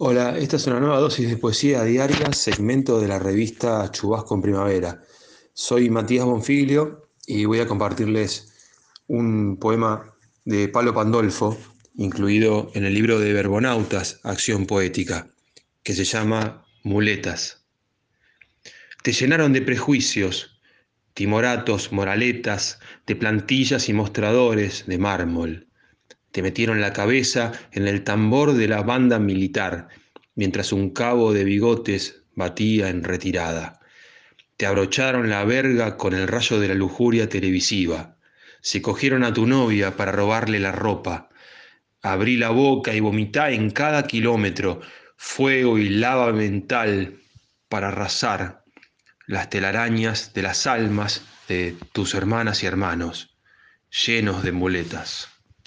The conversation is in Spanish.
Hola, esta es una nueva dosis de poesía diaria, segmento de la revista Chubasco en Primavera. Soy Matías Bonfiglio y voy a compartirles un poema de Palo Pandolfo, incluido en el libro de Verbonautas, Acción Poética, que se llama Muletas. Te llenaron de prejuicios, timoratos, moraletas, de plantillas y mostradores de mármol te metieron la cabeza en el tambor de la banda militar, mientras un cabo de bigotes batía en retirada. Te abrocharon la verga con el rayo de la lujuria televisiva. Se cogieron a tu novia para robarle la ropa. Abrí la boca y vomité en cada kilómetro fuego y lava mental para arrasar las telarañas de las almas de tus hermanas y hermanos, llenos de muletas.